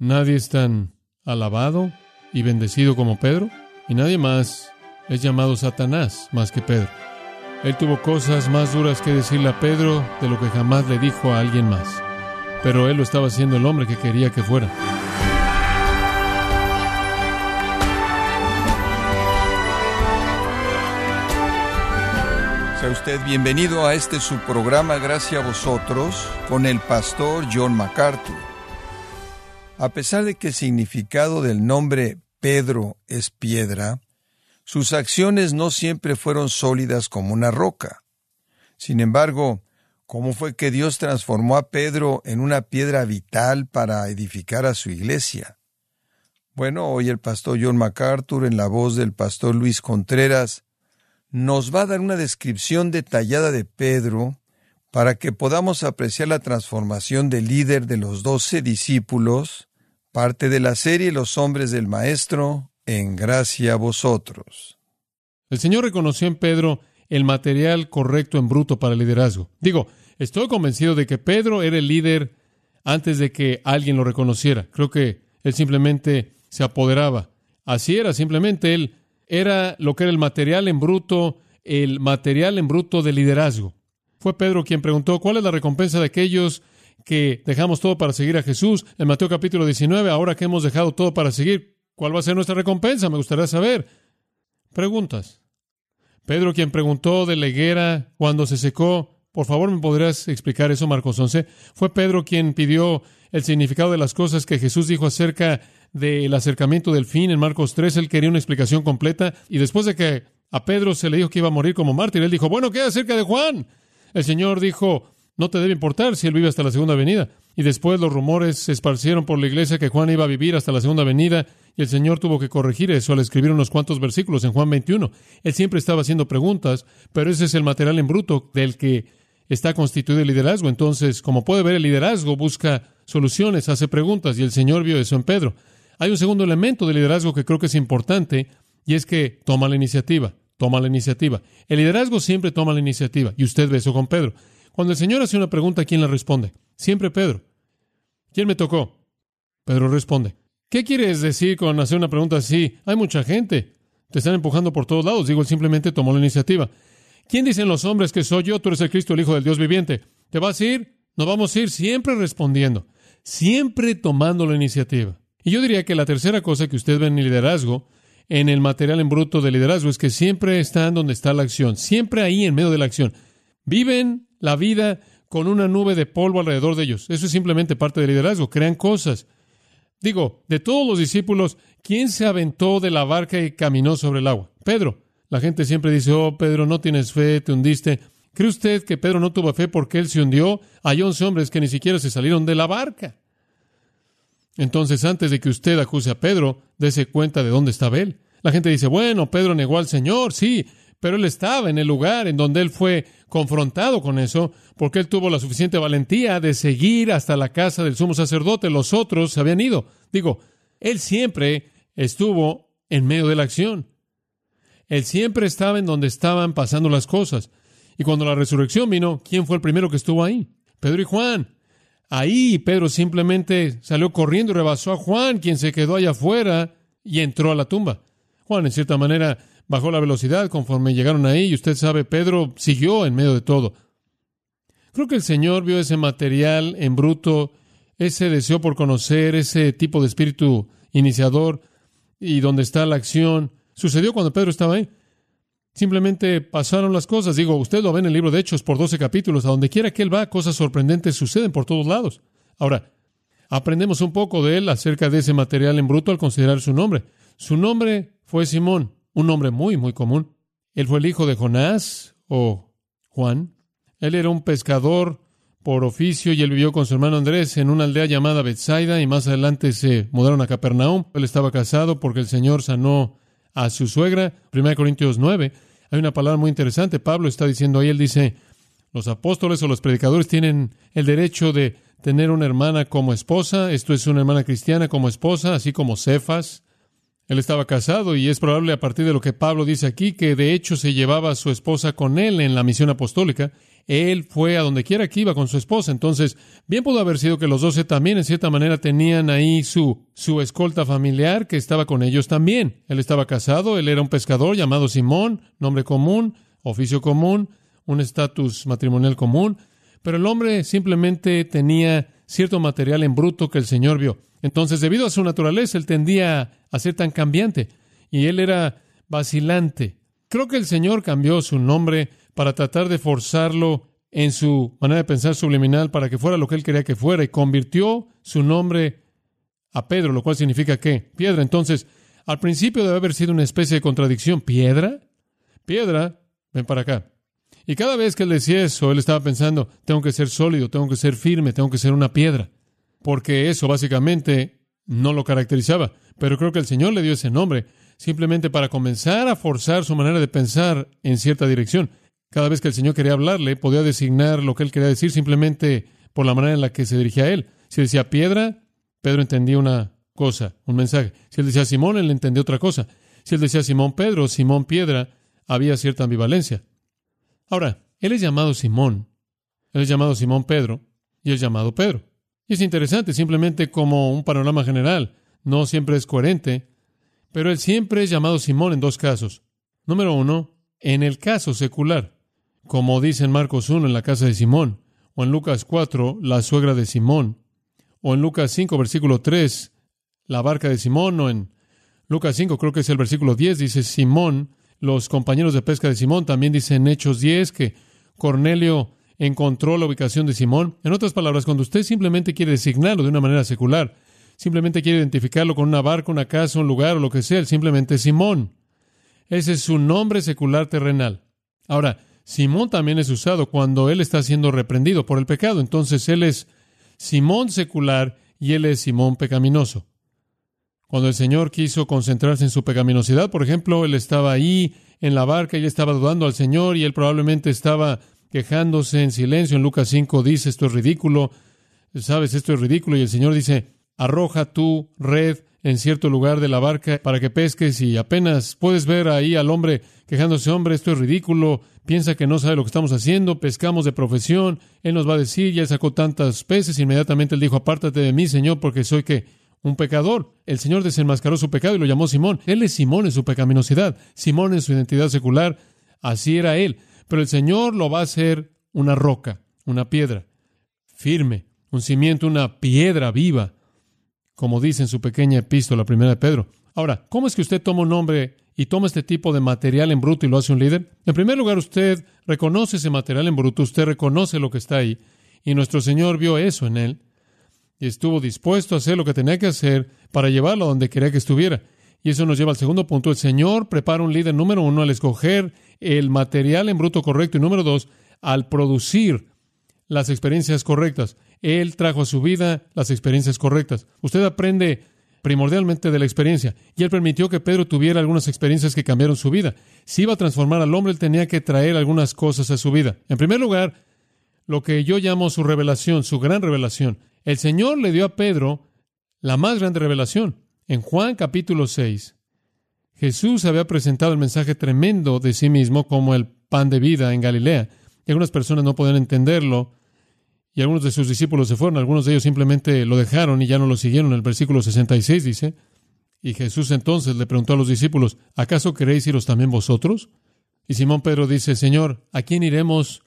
Nadie es tan alabado y bendecido como Pedro, y nadie más es llamado Satanás más que Pedro. Él tuvo cosas más duras que decirle a Pedro de lo que jamás le dijo a alguien más, pero él lo estaba haciendo el hombre que quería que fuera. Sea usted bienvenido a este su programa Gracias a vosotros con el pastor John MacArthur. A pesar de que el significado del nombre Pedro es piedra, sus acciones no siempre fueron sólidas como una roca. Sin embargo, ¿cómo fue que Dios transformó a Pedro en una piedra vital para edificar a su iglesia? Bueno, hoy el pastor John MacArthur, en la voz del pastor Luis Contreras, nos va a dar una descripción detallada de Pedro para que podamos apreciar la transformación del líder de los doce discípulos, parte de la serie Los hombres del Maestro, en gracia a vosotros. El Señor reconoció en Pedro el material correcto en bruto para el liderazgo. Digo, estoy convencido de que Pedro era el líder antes de que alguien lo reconociera. Creo que él simplemente se apoderaba. Así era, simplemente él era lo que era el material en bruto, el material en bruto de liderazgo. Fue Pedro quien preguntó, ¿cuál es la recompensa de aquellos que dejamos todo para seguir a Jesús? En Mateo capítulo 19, ahora que hemos dejado todo para seguir, ¿cuál va a ser nuestra recompensa? Me gustaría saber. Preguntas. Pedro quien preguntó de la higuera cuando se secó, por favor, ¿me podrías explicar eso, Marcos 11? Fue Pedro quien pidió el significado de las cosas que Jesús dijo acerca del acercamiento del fin en Marcos 3, él quería una explicación completa y después de que a Pedro se le dijo que iba a morir como mártir, él dijo, bueno, ¿qué acerca de Juan? El Señor dijo, no te debe importar si él vive hasta la segunda venida. Y después los rumores se esparcieron por la iglesia que Juan iba a vivir hasta la segunda venida y el Señor tuvo que corregir eso al escribir unos cuantos versículos en Juan 21. Él siempre estaba haciendo preguntas, pero ese es el material en bruto del que está constituido el liderazgo. Entonces, como puede ver, el liderazgo busca soluciones, hace preguntas y el Señor vio eso en Pedro. Hay un segundo elemento de liderazgo que creo que es importante y es que toma la iniciativa, toma la iniciativa. El liderazgo siempre toma la iniciativa y usted ve eso con Pedro. Cuando el Señor hace una pregunta, ¿quién la responde? Siempre Pedro. ¿Quién me tocó? Pedro responde. ¿Qué quieres decir con hacer una pregunta así? Hay mucha gente. Te están empujando por todos lados. Digo, él simplemente tomó la iniciativa. ¿Quién dicen los hombres que soy yo? Tú eres el Cristo, el Hijo del Dios viviente. ¿Te vas a ir? Nos vamos a ir siempre respondiendo, siempre tomando la iniciativa. Y yo diría que la tercera cosa que usted ve en el liderazgo, en el material en bruto de liderazgo, es que siempre están donde está la acción, siempre ahí en medio de la acción. Viven la vida con una nube de polvo alrededor de ellos. Eso es simplemente parte del liderazgo, crean cosas. Digo, de todos los discípulos, ¿quién se aventó de la barca y caminó sobre el agua? Pedro. La gente siempre dice, oh, Pedro, no tienes fe, te hundiste. ¿Cree usted que Pedro no tuvo fe porque él se hundió? Hay once hombres que ni siquiera se salieron de la barca. Entonces, antes de que usted acuse a Pedro, dése cuenta de dónde estaba él. La gente dice, bueno, Pedro negó al Señor, sí, pero él estaba en el lugar en donde él fue confrontado con eso, porque él tuvo la suficiente valentía de seguir hasta la casa del sumo sacerdote. Los otros se habían ido. Digo, él siempre estuvo en medio de la acción. Él siempre estaba en donde estaban pasando las cosas. Y cuando la resurrección vino, ¿quién fue el primero que estuvo ahí? Pedro y Juan. Ahí Pedro simplemente salió corriendo y rebasó a Juan, quien se quedó allá afuera y entró a la tumba. Juan, en cierta manera, bajó la velocidad conforme llegaron ahí y usted sabe, Pedro siguió en medio de todo. Creo que el Señor vio ese material en bruto, ese deseo por conocer, ese tipo de espíritu iniciador y donde está la acción. Sucedió cuando Pedro estaba ahí. Simplemente pasaron las cosas. Digo, usted lo ve en el libro de Hechos por 12 capítulos. A donde quiera que él va, cosas sorprendentes suceden por todos lados. Ahora, aprendemos un poco de él acerca de ese material en bruto al considerar su nombre. Su nombre fue Simón, un nombre muy, muy común. Él fue el hijo de Jonás o Juan. Él era un pescador por oficio y él vivió con su hermano Andrés en una aldea llamada Bethsaida y más adelante se mudaron a Capernaum. Él estaba casado porque el Señor sanó a su suegra. 1 Corintios 9 hay una palabra muy interesante. Pablo está diciendo ahí, él dice, los apóstoles o los predicadores tienen el derecho de tener una hermana como esposa. Esto es una hermana cristiana como esposa, así como Cefas. Él estaba casado y es probable a partir de lo que Pablo dice aquí que de hecho se llevaba a su esposa con él en la misión apostólica. Él fue a donde quiera que iba con su esposa. Entonces, bien pudo haber sido que los doce también, en cierta manera, tenían ahí su, su escolta familiar que estaba con ellos también. Él estaba casado, él era un pescador llamado Simón, nombre común, oficio común, un estatus matrimonial común, pero el hombre simplemente tenía cierto material en bruto que el Señor vio. Entonces, debido a su naturaleza, él tendía a ser tan cambiante y él era vacilante. Creo que el Señor cambió su nombre para tratar de forzarlo en su manera de pensar subliminal para que fuera lo que él quería que fuera y convirtió su nombre a Pedro, lo cual significa que piedra. Entonces, al principio debe haber sido una especie de contradicción. ¿Piedra? Piedra, ven para acá. Y cada vez que él decía eso, él estaba pensando, tengo que ser sólido, tengo que ser firme, tengo que ser una piedra. Porque eso básicamente no lo caracterizaba. Pero creo que el Señor le dio ese nombre simplemente para comenzar a forzar su manera de pensar en cierta dirección. Cada vez que el Señor quería hablarle, podía designar lo que él quería decir simplemente por la manera en la que se dirigía a él. Si decía piedra, Pedro entendía una cosa, un mensaje. Si él decía Simón, él entendía otra cosa. Si él decía Simón Pedro, Simón Piedra, había cierta ambivalencia. Ahora, él es llamado Simón, él es llamado Simón Pedro y es llamado Pedro. Y es interesante, simplemente como un panorama general, no siempre es coherente, pero él siempre es llamado Simón en dos casos. Número uno, en el caso secular como dice en Marcos 1 en la casa de Simón, o en Lucas 4, la suegra de Simón, o en Lucas 5, versículo 3, la barca de Simón, o en Lucas 5, creo que es el versículo 10, dice Simón, los compañeros de pesca de Simón, también dice en Hechos 10 que Cornelio encontró la ubicación de Simón. En otras palabras, cuando usted simplemente quiere designarlo de una manera secular, simplemente quiere identificarlo con una barca, una casa, un lugar o lo que sea, simplemente Simón. Ese es su nombre secular terrenal. Ahora, Simón también es usado cuando él está siendo reprendido por el pecado. Entonces él es Simón secular y él es Simón pecaminoso. Cuando el Señor quiso concentrarse en su pecaminosidad, por ejemplo, él estaba ahí en la barca y estaba dudando al Señor y él probablemente estaba quejándose en silencio. En Lucas 5 dice, esto es ridículo, sabes, esto es ridículo. Y el Señor dice, arroja tu red en cierto lugar de la barca para que pesques y apenas puedes ver ahí al hombre quejándose, hombre, esto es ridículo, piensa que no sabe lo que estamos haciendo, pescamos de profesión, él nos va a decir, ya sacó tantas peces, inmediatamente él dijo, apártate de mí, Señor, porque soy que un pecador. El Señor desenmascaró su pecado y lo llamó Simón. Él es Simón en su pecaminosidad, Simón en su identidad secular, así era él. Pero el Señor lo va a hacer una roca, una piedra, firme, un cimiento, una piedra viva como dice en su pequeña epístola primera de Pedro. Ahora, ¿cómo es que usted toma un nombre y toma este tipo de material en bruto y lo hace un líder? En primer lugar, usted reconoce ese material en bruto, usted reconoce lo que está ahí, y nuestro Señor vio eso en él, y estuvo dispuesto a hacer lo que tenía que hacer para llevarlo a donde quería que estuviera. Y eso nos lleva al segundo punto. El Señor prepara un líder, número uno, al escoger el material en bruto correcto, y número dos, al producir las experiencias correctas. Él trajo a su vida las experiencias correctas. Usted aprende primordialmente de la experiencia. Y Él permitió que Pedro tuviera algunas experiencias que cambiaron su vida. Si iba a transformar al hombre, Él tenía que traer algunas cosas a su vida. En primer lugar, lo que yo llamo su revelación, su gran revelación. El Señor le dio a Pedro la más grande revelación. En Juan capítulo 6, Jesús había presentado el mensaje tremendo de sí mismo como el pan de vida en Galilea. Y algunas personas no podían entenderlo y algunos de sus discípulos se fueron, algunos de ellos simplemente lo dejaron y ya no lo siguieron. El versículo 66 dice, y Jesús entonces le preguntó a los discípulos, ¿acaso queréis iros también vosotros? Y Simón Pedro dice, Señor, ¿a quién iremos?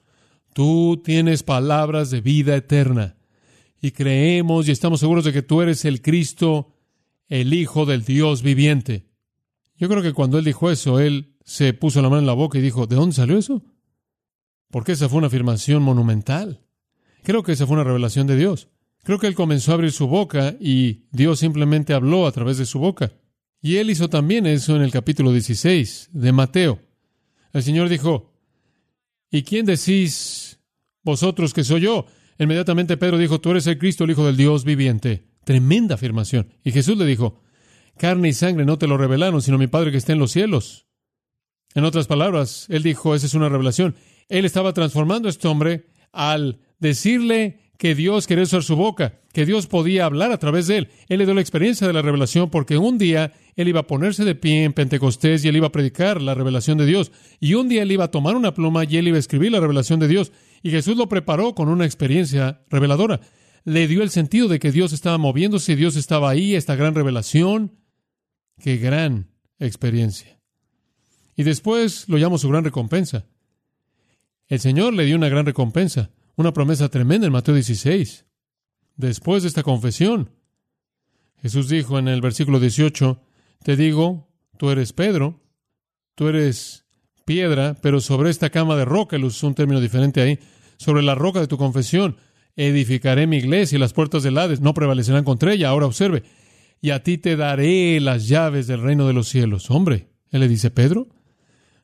Tú tienes palabras de vida eterna. Y creemos y estamos seguros de que tú eres el Cristo, el Hijo del Dios viviente. Yo creo que cuando él dijo eso, él se puso la mano en la boca y dijo, ¿de dónde salió eso? Porque esa fue una afirmación monumental. Creo que esa fue una revelación de Dios. Creo que él comenzó a abrir su boca y Dios simplemente habló a través de su boca. Y él hizo también eso en el capítulo 16 de Mateo. El Señor dijo, ¿y quién decís vosotros que soy yo? Inmediatamente Pedro dijo, tú eres el Cristo, el Hijo del Dios viviente. Tremenda afirmación. Y Jesús le dijo, carne y sangre no te lo revelaron, sino mi Padre que está en los cielos. En otras palabras, él dijo, esa es una revelación. Él estaba transformando a este hombre al decirle que Dios quería usar su boca. Que Dios podía hablar a través de él. Él le dio la experiencia de la revelación porque un día él iba a ponerse de pie en Pentecostés y él iba a predicar la revelación de Dios. Y un día él iba a tomar una pluma y él iba a escribir la revelación de Dios. Y Jesús lo preparó con una experiencia reveladora. Le dio el sentido de que Dios estaba moviéndose, Dios estaba ahí, esta gran revelación. Qué gran experiencia. Y después lo llamó su gran recompensa. El Señor le dio una gran recompensa, una promesa tremenda en Mateo 16. Después de esta confesión, Jesús dijo en el versículo 18, te digo, tú eres Pedro, tú eres piedra, pero sobre esta cama de roca, él usó un término diferente ahí, sobre la roca de tu confesión, edificaré mi iglesia y las puertas del Hades no prevalecerán contra ella. Ahora observe, y a ti te daré las llaves del reino de los cielos. Hombre, él le dice, Pedro,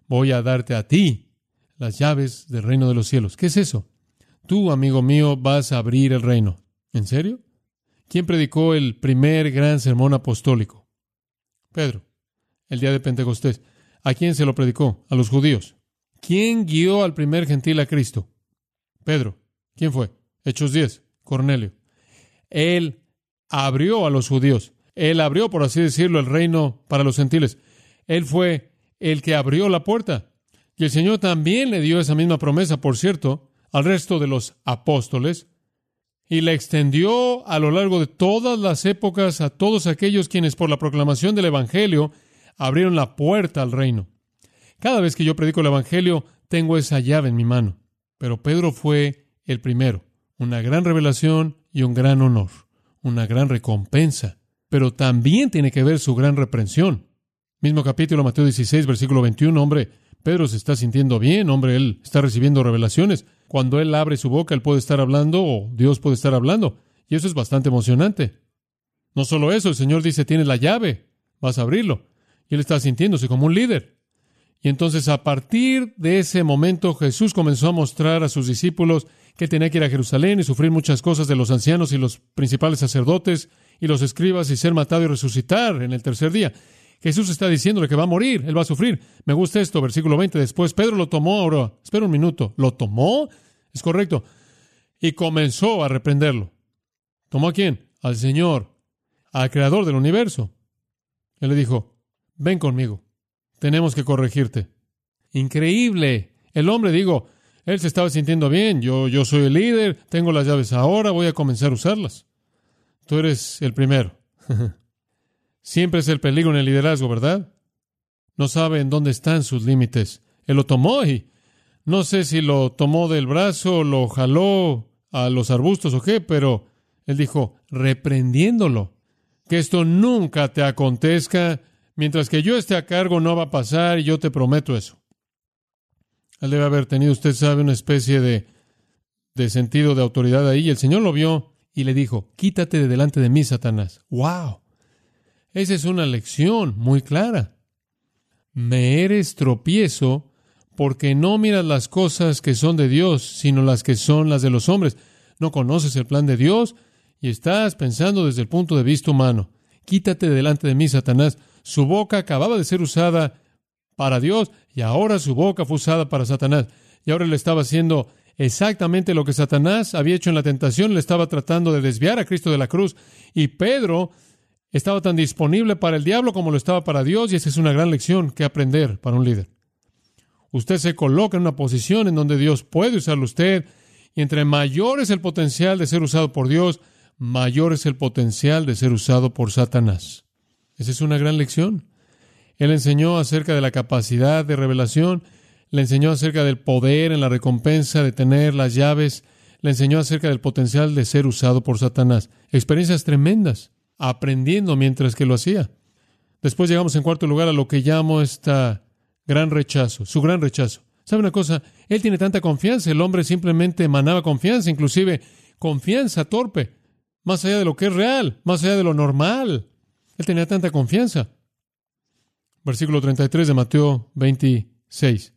voy a darte a ti las llaves del reino de los cielos. ¿Qué es eso? Tú, amigo mío, vas a abrir el reino. ¿En serio? ¿Quién predicó el primer gran sermón apostólico? Pedro, el día de Pentecostés. ¿A quién se lo predicó? A los judíos. ¿Quién guió al primer gentil a Cristo? Pedro. ¿Quién fue? Hechos 10. Cornelio. Él abrió a los judíos. Él abrió, por así decirlo, el reino para los gentiles. Él fue el que abrió la puerta. Y el Señor también le dio esa misma promesa, por cierto, al resto de los apóstoles, y la extendió a lo largo de todas las épocas a todos aquellos quienes por la proclamación del Evangelio abrieron la puerta al reino. Cada vez que yo predico el Evangelio, tengo esa llave en mi mano. Pero Pedro fue el primero. Una gran revelación y un gran honor. Una gran recompensa. Pero también tiene que ver su gran reprensión. Mismo capítulo, Mateo 16, versículo 21. Hombre, Pedro se está sintiendo bien. Hombre, él está recibiendo revelaciones. Cuando él abre su boca, él puede estar hablando o Dios puede estar hablando. Y eso es bastante emocionante. No solo eso, el Señor dice, tienes la llave, vas a abrirlo. Y él está sintiéndose como un líder. Y entonces a partir de ese momento Jesús comenzó a mostrar a sus discípulos que tenía que ir a Jerusalén y sufrir muchas cosas de los ancianos y los principales sacerdotes y los escribas y ser matado y resucitar en el tercer día. Jesús está diciéndole que va a morir, él va a sufrir. Me gusta esto, versículo 20. Después Pedro lo tomó, ahora, espera un minuto, ¿lo tomó? Es correcto. Y comenzó a reprenderlo. ¿Tomó a quién? Al Señor, al Creador del universo. Él le dijo, ven conmigo, tenemos que corregirte. Increíble. El hombre, digo, él se estaba sintiendo bien, yo, yo soy el líder, tengo las llaves ahora, voy a comenzar a usarlas. Tú eres el primero. Siempre es el peligro en el liderazgo, ¿verdad? No sabe en dónde están sus límites. Él lo tomó y no sé si lo tomó del brazo, lo jaló a los arbustos o qué, pero él dijo, reprendiéndolo, que esto nunca te acontezca, mientras que yo esté a cargo no va a pasar y yo te prometo eso. Él debe haber tenido, usted sabe, una especie de, de sentido de autoridad ahí. El Señor lo vio y le dijo, quítate de delante de mí, Satanás. ¡Wow! Esa es una lección muy clara. Me eres tropiezo porque no miras las cosas que son de Dios, sino las que son las de los hombres. No conoces el plan de Dios y estás pensando desde el punto de vista humano. Quítate delante de mí, Satanás. Su boca acababa de ser usada para Dios y ahora su boca fue usada para Satanás. Y ahora le estaba haciendo exactamente lo que Satanás había hecho en la tentación, le estaba tratando de desviar a Cristo de la cruz. Y Pedro estaba tan disponible para el diablo como lo estaba para Dios y esa es una gran lección que aprender para un líder. Usted se coloca en una posición en donde Dios puede usarlo usted y entre mayor es el potencial de ser usado por Dios, mayor es el potencial de ser usado por Satanás. Esa es una gran lección. Él enseñó acerca de la capacidad de revelación, le enseñó acerca del poder en la recompensa de tener las llaves, le enseñó acerca del potencial de ser usado por Satanás. Experiencias tremendas aprendiendo mientras que lo hacía. Después llegamos en cuarto lugar a lo que llamo esta gran rechazo, su gran rechazo. ¿Sabe una cosa? Él tiene tanta confianza, el hombre simplemente emanaba confianza, inclusive confianza torpe, más allá de lo que es real, más allá de lo normal. Él tenía tanta confianza. Versículo 33 de Mateo 26.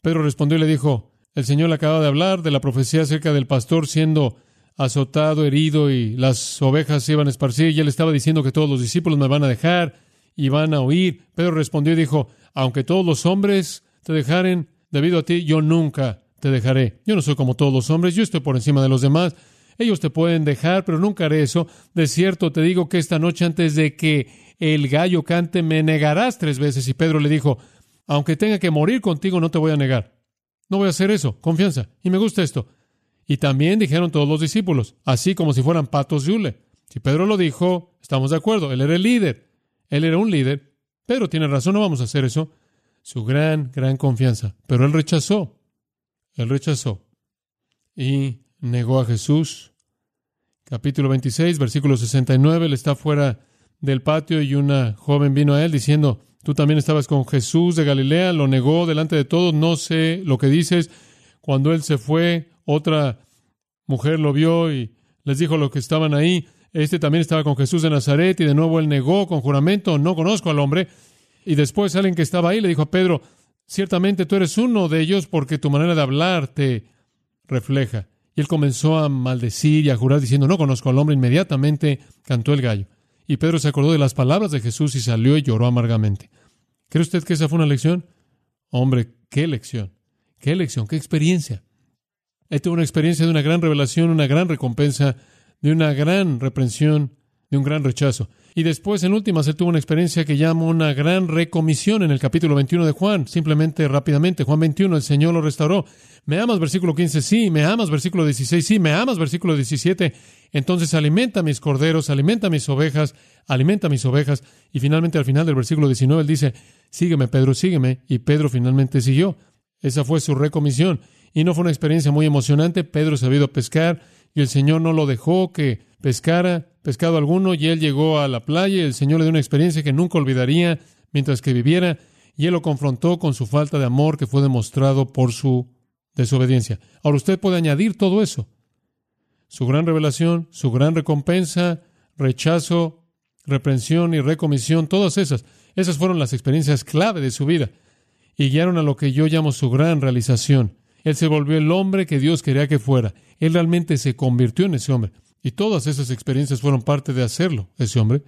Pedro respondió y le dijo, el Señor acaba de hablar de la profecía acerca del pastor siendo azotado, herido y las ovejas se iban a esparcir y él estaba diciendo que todos los discípulos me van a dejar y van a oír. Pedro respondió y dijo, aunque todos los hombres te dejaren debido a ti, yo nunca te dejaré. Yo no soy como todos los hombres, yo estoy por encima de los demás. Ellos te pueden dejar, pero nunca haré eso. De cierto, te digo que esta noche antes de que el gallo cante, me negarás tres veces. Y Pedro le dijo, aunque tenga que morir contigo, no te voy a negar. No voy a hacer eso, confianza. Y me gusta esto. Y también dijeron todos los discípulos, así como si fueran patos de hule. Si Pedro lo dijo, estamos de acuerdo. Él era el líder. Él era un líder. Pedro tiene razón, no vamos a hacer eso. Su gran, gran confianza. Pero él rechazó. Él rechazó. Y negó a Jesús. Capítulo 26, versículo 69. Él está fuera del patio y una joven vino a él diciendo, tú también estabas con Jesús de Galilea. Lo negó delante de todos. No sé lo que dices. Cuando él se fue, otra mujer lo vio y les dijo lo que estaban ahí. Este también estaba con Jesús de Nazaret y de nuevo él negó con juramento, no conozco al hombre. Y después alguien que estaba ahí le dijo a Pedro, ciertamente tú eres uno de ellos porque tu manera de hablar te refleja. Y él comenzó a maldecir y a jurar diciendo, no conozco al hombre. Inmediatamente cantó el gallo. Y Pedro se acordó de las palabras de Jesús y salió y lloró amargamente. ¿Cree usted que esa fue una lección? Hombre, qué lección, qué lección, qué experiencia. Él tuvo una experiencia de una gran revelación, una gran recompensa, de una gran reprensión, de un gran rechazo. Y después, en últimas, él tuvo una experiencia que llama una gran recomisión en el capítulo 21 de Juan. Simplemente, rápidamente, Juan 21, el Señor lo restauró. Me amas, versículo 15, sí. Me amas, versículo 16, sí. Me amas, versículo 17. Entonces alimenta mis corderos, alimenta mis ovejas, alimenta mis ovejas. Y finalmente, al final del versículo 19, él dice, sígueme, Pedro, sígueme. Y Pedro finalmente siguió. Esa fue su recomisión. Y no fue una experiencia muy emocionante. Pedro se había ido a pescar y el Señor no lo dejó que pescara pescado alguno y él llegó a la playa y el Señor le dio una experiencia que nunca olvidaría mientras que viviera y él lo confrontó con su falta de amor que fue demostrado por su desobediencia. Ahora usted puede añadir todo eso. Su gran revelación, su gran recompensa, rechazo, reprensión y recomisión, todas esas, esas fueron las experiencias clave de su vida y guiaron a lo que yo llamo su gran realización. Él se volvió el hombre que Dios quería que fuera. Él realmente se convirtió en ese hombre. Y todas esas experiencias fueron parte de hacerlo, ese hombre.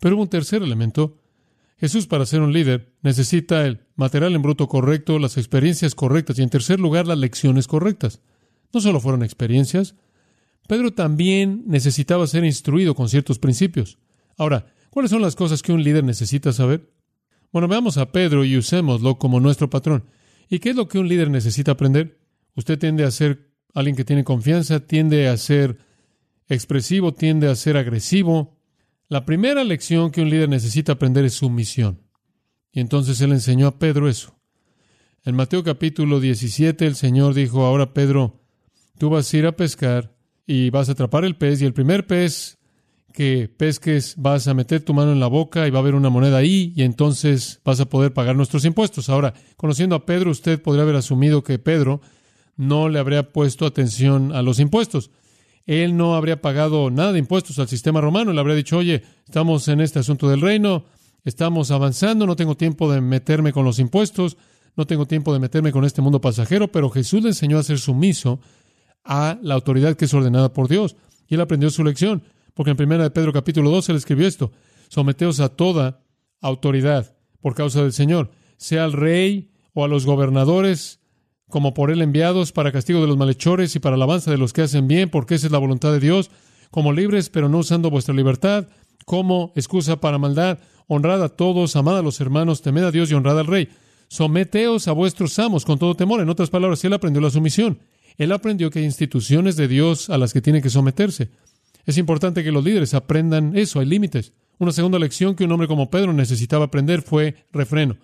Pero hubo un tercer elemento. Jesús, para ser un líder, necesita el material en bruto correcto, las experiencias correctas y, en tercer lugar, las lecciones correctas. No solo fueron experiencias, Pedro también necesitaba ser instruido con ciertos principios. Ahora, ¿cuáles son las cosas que un líder necesita saber? Bueno, veamos a Pedro y usémoslo como nuestro patrón. ¿Y qué es lo que un líder necesita aprender? Usted tiende a ser alguien que tiene confianza, tiende a ser expresivo, tiende a ser agresivo. La primera lección que un líder necesita aprender es sumisión. Y entonces él enseñó a Pedro eso. En Mateo capítulo 17 el Señor dijo, ahora Pedro, tú vas a ir a pescar y vas a atrapar el pez y el primer pez que pesques vas a meter tu mano en la boca y va a haber una moneda ahí y entonces vas a poder pagar nuestros impuestos. Ahora, conociendo a Pedro, usted podría haber asumido que Pedro no le habría puesto atención a los impuestos. Él no habría pagado nada de impuestos al sistema romano. Le habría dicho, oye, estamos en este asunto del reino, estamos avanzando, no tengo tiempo de meterme con los impuestos, no tengo tiempo de meterme con este mundo pasajero, pero Jesús le enseñó a ser sumiso a la autoridad que es ordenada por Dios. Y él aprendió su lección. Porque en 1 de Pedro capítulo 12 él escribió esto, someteos a toda autoridad por causa del Señor, sea al rey o a los gobernadores, como por él enviados para castigo de los malhechores y para alabanza de los que hacen bien, porque esa es la voluntad de Dios, como libres, pero no usando vuestra libertad, como excusa para maldad, honrad a todos, amad a los hermanos, temed a Dios y honrad al rey. Someteos a vuestros amos con todo temor. En otras palabras, él aprendió la sumisión. Él aprendió que hay instituciones de Dios a las que tiene que someterse. Es importante que los líderes aprendan eso, hay límites. Una segunda lección que un hombre como Pedro necesitaba aprender fue refreno.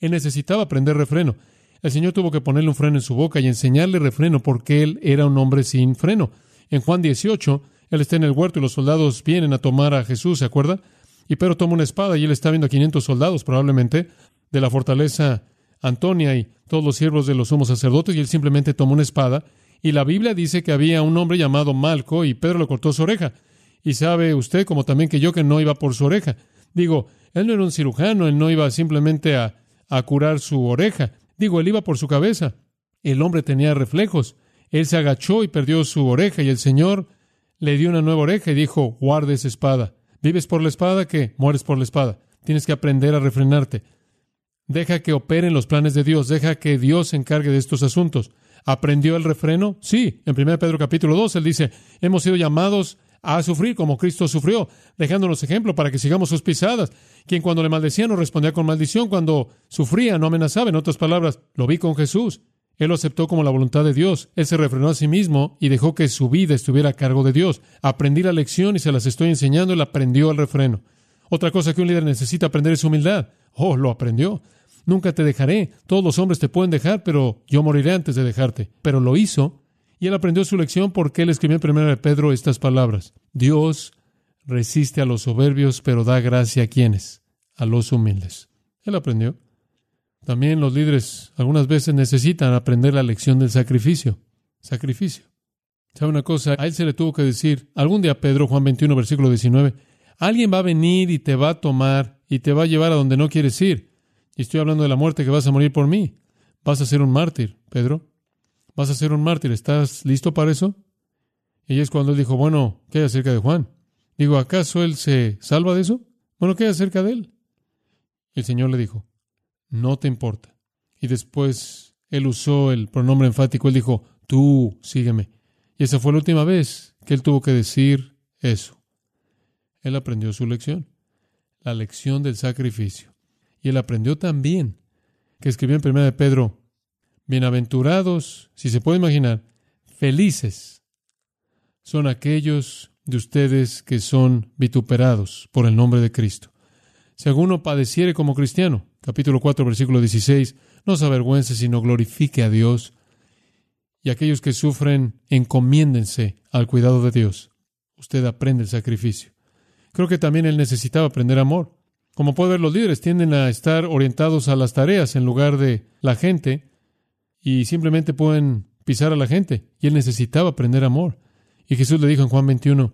Él necesitaba aprender refreno. El Señor tuvo que ponerle un freno en su boca y enseñarle refreno porque él era un hombre sin freno. En Juan 18, él está en el huerto y los soldados vienen a tomar a Jesús, ¿se acuerda? Y Pedro toma una espada y él está viendo a 500 soldados probablemente de la fortaleza Antonia y todos los siervos de los sumos sacerdotes y él simplemente toma una espada y la Biblia dice que había un hombre llamado Malco y Pedro le cortó su oreja. Y sabe usted, como también que yo, que no iba por su oreja. Digo, él no era un cirujano, él no iba simplemente a, a curar su oreja. Digo, él iba por su cabeza. El hombre tenía reflejos. Él se agachó y perdió su oreja y el Señor le dio una nueva oreja y dijo, guarde esa espada. ¿Vives por la espada? que Mueres por la espada. Tienes que aprender a refrenarte. Deja que operen los planes de Dios. Deja que Dios se encargue de estos asuntos. ¿Aprendió el refreno? Sí, en 1 Pedro capítulo 2 él dice, hemos sido llamados a sufrir como Cristo sufrió, dejándonos ejemplo para que sigamos sus pisadas. Quien cuando le maldecía no respondía con maldición, cuando sufría no amenazaba. En otras palabras, lo vi con Jesús. Él lo aceptó como la voluntad de Dios. Él se refrenó a sí mismo y dejó que su vida estuviera a cargo de Dios. Aprendí la lección y se las estoy enseñando. Él aprendió el refreno. Otra cosa que un líder necesita aprender es humildad. Oh, lo aprendió. Nunca te dejaré. Todos los hombres te pueden dejar, pero yo moriré antes de dejarte. Pero lo hizo y él aprendió su lección porque él escribió en primera Pedro estas palabras. Dios resiste a los soberbios, pero da gracia a quienes? A los humildes. Él aprendió. También los líderes algunas veces necesitan aprender la lección del sacrificio. Sacrificio. ¿Sabe una cosa? A él se le tuvo que decir, algún día Pedro, Juan 21, versículo 19, alguien va a venir y te va a tomar y te va a llevar a donde no quieres ir. Y estoy hablando de la muerte que vas a morir por mí. Vas a ser un mártir, Pedro. Vas a ser un mártir. ¿Estás listo para eso? Y es cuando él dijo, bueno, ¿qué hay acerca de Juan? Digo, ¿acaso él se salva de eso? Bueno, ¿qué hay acerca de él? Y el Señor le dijo, no te importa. Y después él usó el pronombre enfático, él dijo, tú sígueme. Y esa fue la última vez que él tuvo que decir eso. Él aprendió su lección, la lección del sacrificio. Y él aprendió también que escribió en 1 de Pedro, bienaventurados, si se puede imaginar, felices son aquellos de ustedes que son vituperados por el nombre de Cristo. Si alguno padeciere como cristiano, capítulo 4, versículo 16, no se avergüence, sino glorifique a Dios. Y aquellos que sufren, encomiéndense al cuidado de Dios. Usted aprende el sacrificio. Creo que también él necesitaba aprender amor. Como puede ver, los líderes tienden a estar orientados a las tareas en lugar de la gente y simplemente pueden pisar a la gente. Y él necesitaba aprender amor. Y Jesús le dijo en Juan 21,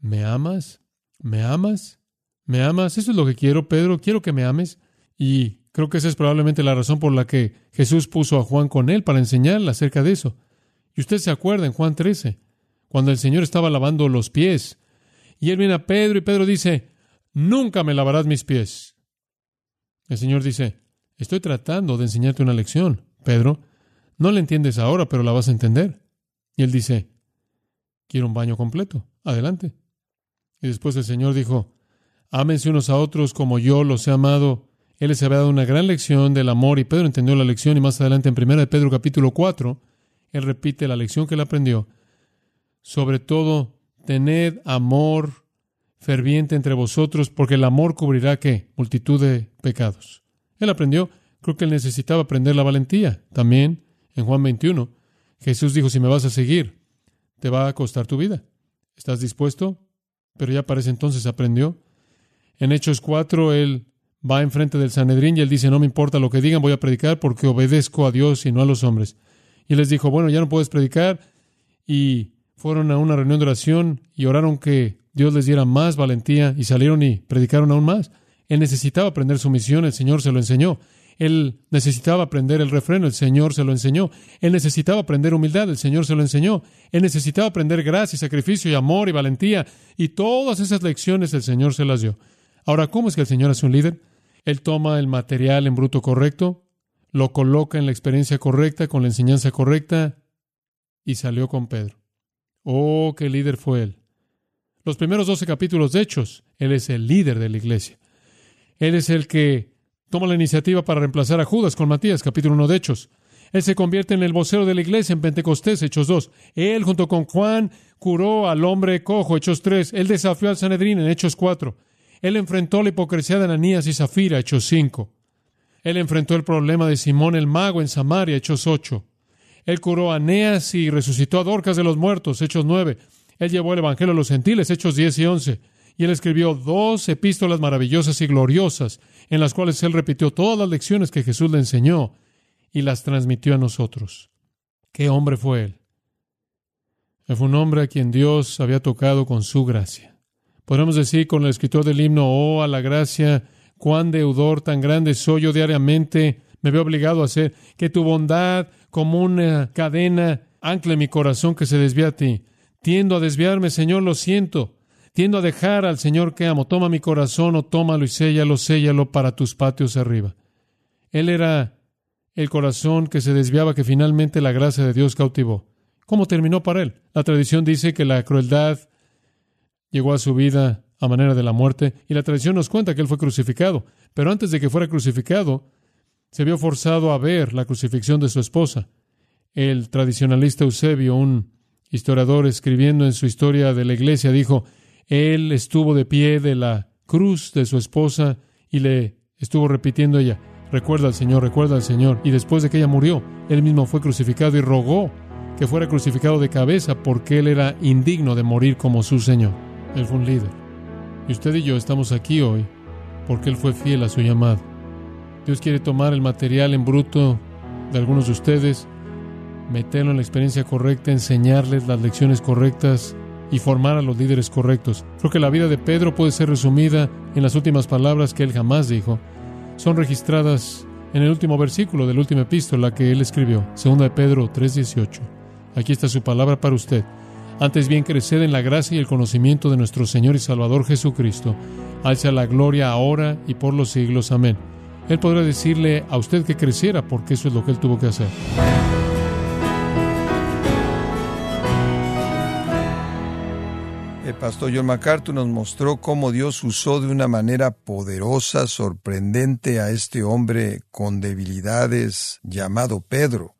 ¿me amas? ¿Me amas? ¿Me amas? Eso es lo que quiero, Pedro. Quiero que me ames. Y creo que esa es probablemente la razón por la que Jesús puso a Juan con él para enseñarle acerca de eso. Y usted se acuerda en Juan 13, cuando el Señor estaba lavando los pies. Y él viene a Pedro y Pedro dice, nunca me lavarás mis pies. El Señor dice, estoy tratando de enseñarte una lección, Pedro. No la entiendes ahora, pero la vas a entender. Y él dice, quiero un baño completo. Adelante. Y después el Señor dijo, ámense unos a otros como yo los he amado él les había dado una gran lección del amor y Pedro entendió la lección y más adelante en 1 de Pedro capítulo 4, él repite la lección que él aprendió. Sobre todo, tened amor ferviente entre vosotros, porque el amor cubrirá qué? Multitud de pecados. Él aprendió, creo que él necesitaba aprender la valentía. También en Juan 21, Jesús dijo, si me vas a seguir, te va a costar tu vida. ¿Estás dispuesto? Pero ya parece entonces aprendió. En Hechos 4, él va enfrente del Sanedrín y él dice, no me importa lo que digan, voy a predicar porque obedezco a Dios y no a los hombres. Y les dijo, bueno, ya no puedes predicar. Y fueron a una reunión de oración y oraron que Dios les diera más valentía y salieron y predicaron aún más. Él necesitaba aprender su misión, el Señor se lo enseñó. Él necesitaba aprender el refreno, el Señor se lo enseñó. Él necesitaba aprender humildad, el Señor se lo enseñó. Él necesitaba aprender gracia, sacrificio y amor y valentía. Y todas esas lecciones el Señor se las dio. Ahora, ¿cómo es que el Señor es un líder? Él toma el material en bruto correcto, lo coloca en la experiencia correcta, con la enseñanza correcta, y salió con Pedro. Oh, qué líder fue él. Los primeros doce capítulos de Hechos, él es el líder de la iglesia. Él es el que toma la iniciativa para reemplazar a Judas con Matías, capítulo 1 de Hechos. Él se convierte en el vocero de la iglesia en Pentecostés, Hechos 2. Él, junto con Juan, curó al hombre cojo, Hechos 3. Él desafió al Sanedrín en Hechos 4. Él enfrentó la hipocresía de Ananías y Zafira, Hechos 5. Él enfrentó el problema de Simón el mago en Samaria, Hechos 8. Él curó a Aneas y resucitó a Dorcas de los muertos, Hechos 9. Él llevó el Evangelio a los gentiles, Hechos 10 y 11. Y él escribió dos epístolas maravillosas y gloriosas, en las cuales él repitió todas las lecciones que Jesús le enseñó y las transmitió a nosotros. ¿Qué hombre fue él? Fue un hombre a quien Dios había tocado con su gracia. Podemos decir con el escritor del himno, oh, a la gracia, cuán deudor tan grande soy yo diariamente, me veo obligado a hacer, que tu bondad como una cadena ancle mi corazón que se desvía a ti. Tiendo a desviarme, Señor, lo siento. Tiendo a dejar al Señor que amo. Toma mi corazón o tómalo y séllalo, séllalo para tus patios arriba. Él era el corazón que se desviaba que finalmente la gracia de Dios cautivó. ¿Cómo terminó para él? La tradición dice que la crueldad llegó a su vida a manera de la muerte y la tradición nos cuenta que él fue crucificado. Pero antes de que fuera crucificado, se vio forzado a ver la crucifixión de su esposa. El tradicionalista Eusebio, un historiador escribiendo en su historia de la iglesia, dijo, él estuvo de pie de la cruz de su esposa y le estuvo repitiendo ella, recuerda al Señor, recuerda al Señor. Y después de que ella murió, él mismo fue crucificado y rogó que fuera crucificado de cabeza porque él era indigno de morir como su Señor. Él fue un líder. Y usted y yo estamos aquí hoy porque él fue fiel a su llamado. Dios quiere tomar el material en bruto de algunos de ustedes, meterlo en la experiencia correcta, enseñarles las lecciones correctas y formar a los líderes correctos. Creo que la vida de Pedro puede ser resumida en las últimas palabras que él jamás dijo. Son registradas en el último versículo de la última epístola que él escribió, 2 de Pedro 3:18. Aquí está su palabra para usted. Antes bien, creced en la gracia y el conocimiento de nuestro Señor y Salvador Jesucristo. Alza la gloria ahora y por los siglos. Amén. Él podrá decirle a usted que creciera porque eso es lo que él tuvo que hacer. El pastor John MacArthur nos mostró cómo Dios usó de una manera poderosa, sorprendente a este hombre con debilidades llamado Pedro.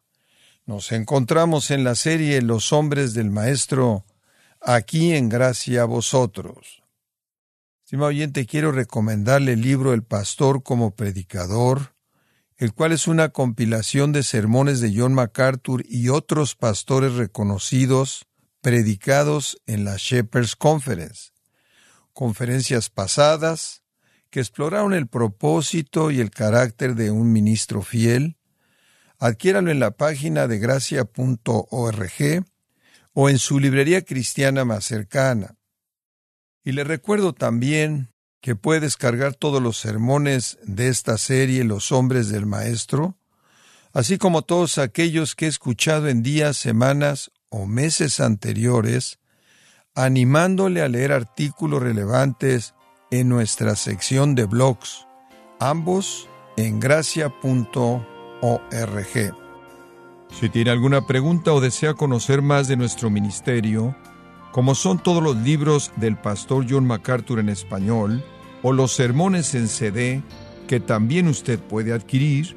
Nos encontramos en la serie Los hombres del Maestro, aquí en gracia a vosotros. Estimado oyente, quiero recomendarle el libro El Pastor como Predicador, el cual es una compilación de sermones de John MacArthur y otros pastores reconocidos predicados en la Shepherds Conference, conferencias pasadas que exploraron el propósito y el carácter de un ministro fiel. Adquiéralo en la página de gracia.org o en su librería cristiana más cercana. Y le recuerdo también que puede descargar todos los sermones de esta serie Los hombres del Maestro, así como todos aquellos que he escuchado en días, semanas o meses anteriores, animándole a leer artículos relevantes en nuestra sección de blogs, ambos en gracia.org. Si tiene alguna pregunta o desea conocer más de nuestro ministerio, como son todos los libros del pastor John MacArthur en español, o los sermones en CD que también usted puede adquirir,